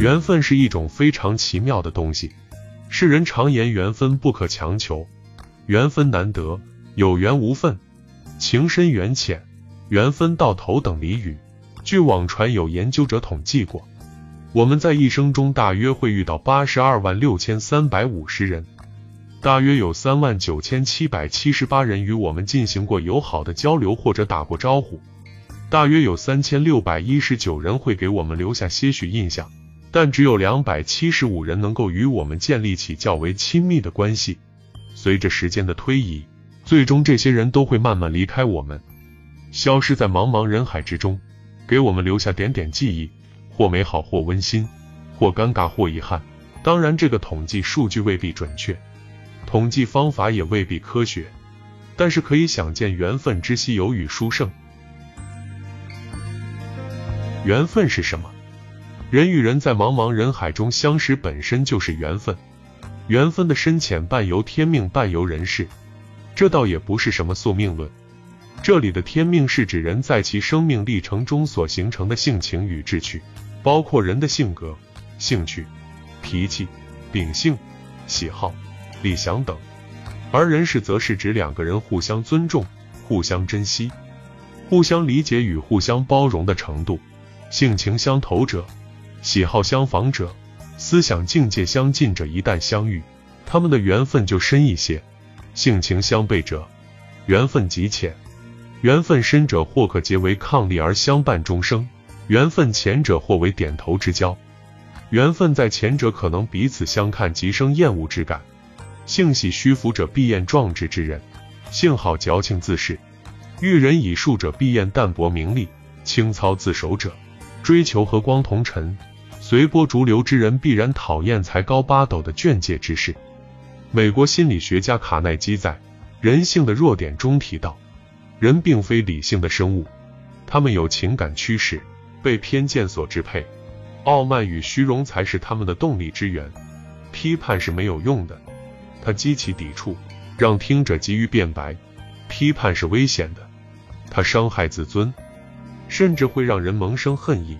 缘分是一种非常奇妙的东西。世人常言缘分不可强求，缘分难得，有缘无分，情深缘浅，缘分到头等俚语。据网传有研究者统计过，我们在一生中大约会遇到八十二万六千三百五十人，大约有三万九千七百七十八人与我们进行过友好的交流或者打过招呼，大约有三千六百一十九人会给我们留下些许印象。但只有两百七十五人能够与我们建立起较为亲密的关系。随着时间的推移，最终这些人都会慢慢离开我们，消失在茫茫人海之中，给我们留下点点记忆，或美好，或温馨，或尴尬，或遗憾。当然，这个统计数据未必准确，统计方法也未必科学，但是可以想见缘分之稀有与殊胜。缘分是什么？人与人在茫茫人海中相识，本身就是缘分。缘分的深浅，半由天命，半由人事。这倒也不是什么宿命论。这里的天命是指人在其生命历程中所形成的性情与志趣，包括人的性格、兴趣、脾气、秉性、喜好、理想等。而人事则是指两个人互相尊重、互相珍惜、互相理解与互相包容的程度。性情相投者。喜好相仿者，思想境界相近者，一旦相遇，他们的缘分就深一些；性情相悖者，缘分极浅；缘分深者，或可结为伉俪而相伴终生；缘分浅者，或为点头之交。缘分在前者，可能彼此相看即生厌恶之感；性喜虚浮者，必厌壮志之人；性好矫情自恃、遇人以术者，必厌淡泊名利、清操自守者；追求和光同尘。随波逐流之人必然讨厌才高八斗的劝诫之士。美国心理学家卡耐基在《人性的弱点》中提到，人并非理性的生物，他们有情感驱使，被偏见所支配，傲慢与虚荣才是他们的动力之源。批判是没有用的，它激起抵触，让听者急于辩白。批判是危险的，它伤害自尊，甚至会让人萌生恨意。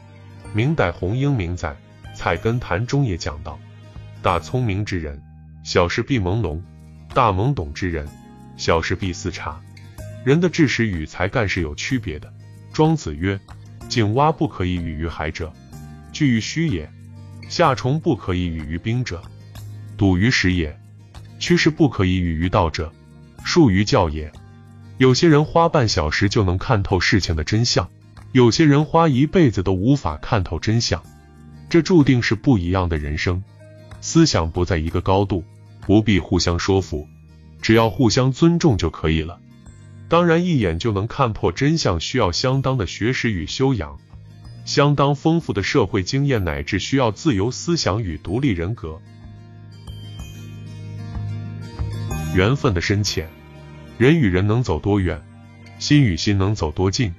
明代洪英明在《菜根谭》中也讲到：大聪明之人，小事必朦胧；大懵懂之人，小事必似察。人的智识与才干是有区别的。庄子曰：“井蛙不可以语于海者，居于虚也；夏虫不可以语于冰者，笃于实也；趋势不可以语于道者，术于教也。”有些人花半小时就能看透事情的真相。有些人花一辈子都无法看透真相，这注定是不一样的人生，思想不在一个高度，不必互相说服，只要互相尊重就可以了。当然，一眼就能看破真相，需要相当的学识与修养，相当丰富的社会经验，乃至需要自由思想与独立人格。缘分的深浅，人与人能走多远，心与心能走多近。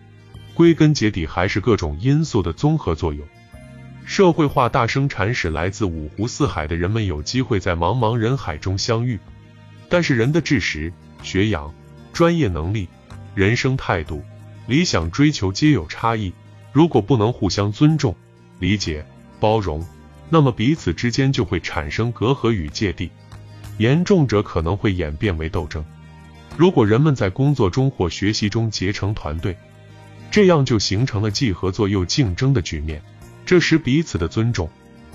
归根结底还是各种因素的综合作用。社会化大生产使来自五湖四海的人们有机会在茫茫人海中相遇，但是人的知识、学养、专业能力、人生态度、理想追求皆有差异。如果不能互相尊重、理解、包容，那么彼此之间就会产生隔阂与芥蒂，严重者可能会演变为斗争。如果人们在工作中或学习中结成团队，这样就形成了既合作又竞争的局面。这时，彼此的尊重、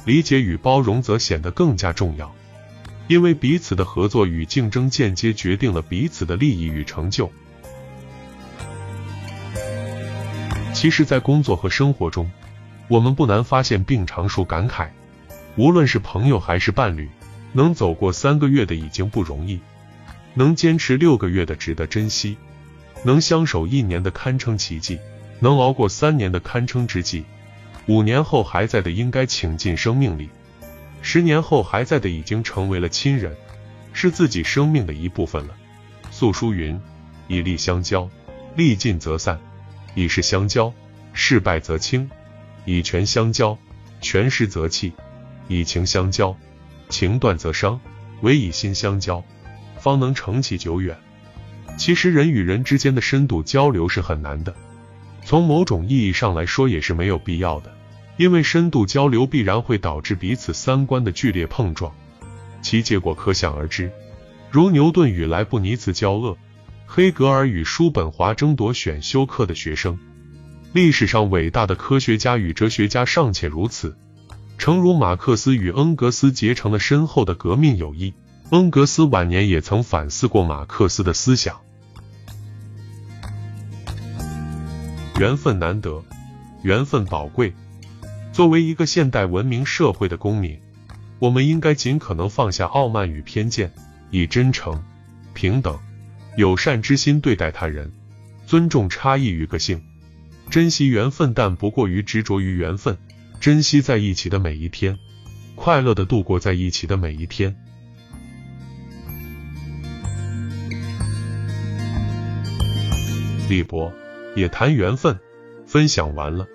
理解与包容则显得更加重要，因为彼此的合作与竞争间接决定了彼此的利益与成就。其实，在工作和生活中，我们不难发现并常数感慨：无论是朋友还是伴侣，能走过三个月的已经不容易，能坚持六个月的值得珍惜。能相守一年的堪称奇迹，能熬过三年的堪称之际，五年后还在的应该请进生命里，十年后还在的已经成为了亲人，是自己生命的一部分了。素书云：以利相交，利尽则散；以势相交，事败则轻；以权相交，权失则弃；以情相交，情断则伤；唯以心相交，方能成其久远。其实人与人之间的深度交流是很难的，从某种意义上来说也是没有必要的。因为深度交流必然会导致彼此三观的剧烈碰撞，其结果可想而知。如牛顿与莱布尼茨交恶，黑格尔与叔本华争夺选修课的学生，历史上伟大的科学家与哲学家尚且如此，诚如马克思与恩格斯结成了深厚的革命友谊。恩格斯晚年也曾反思过马克思的思想。缘分难得，缘分宝贵。作为一个现代文明社会的公民，我们应该尽可能放下傲慢与偏见，以真诚、平等、友善之心对待他人，尊重差异与个性，珍惜缘分，但不过于执着于缘分，珍惜在一起的每一天，快乐的度过在一起的每一天。李博也谈缘分，分享完了。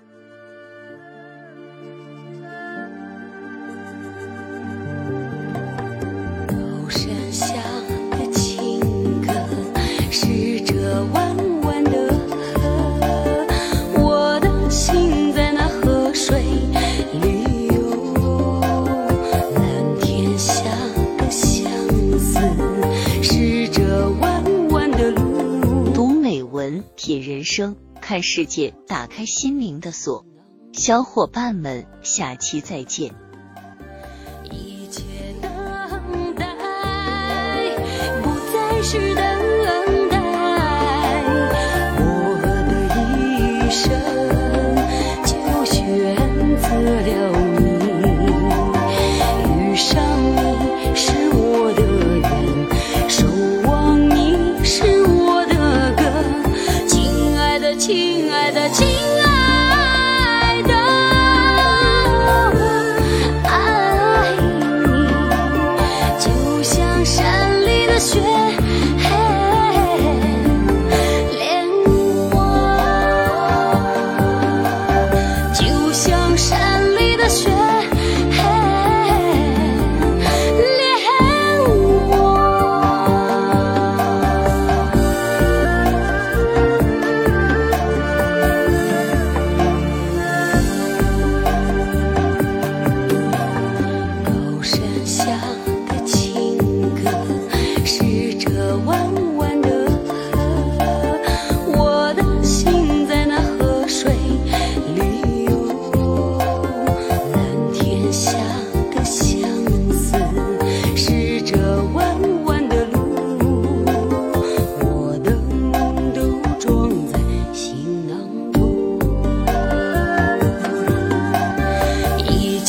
生看世界，打开心灵的锁。小伙伴们，下期再见。一切等待，不再是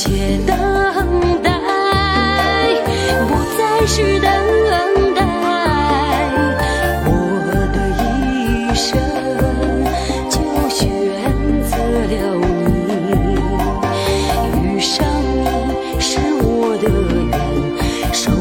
切等待，不再是等待。我的一生就选择了你，遇上你是我的缘，受。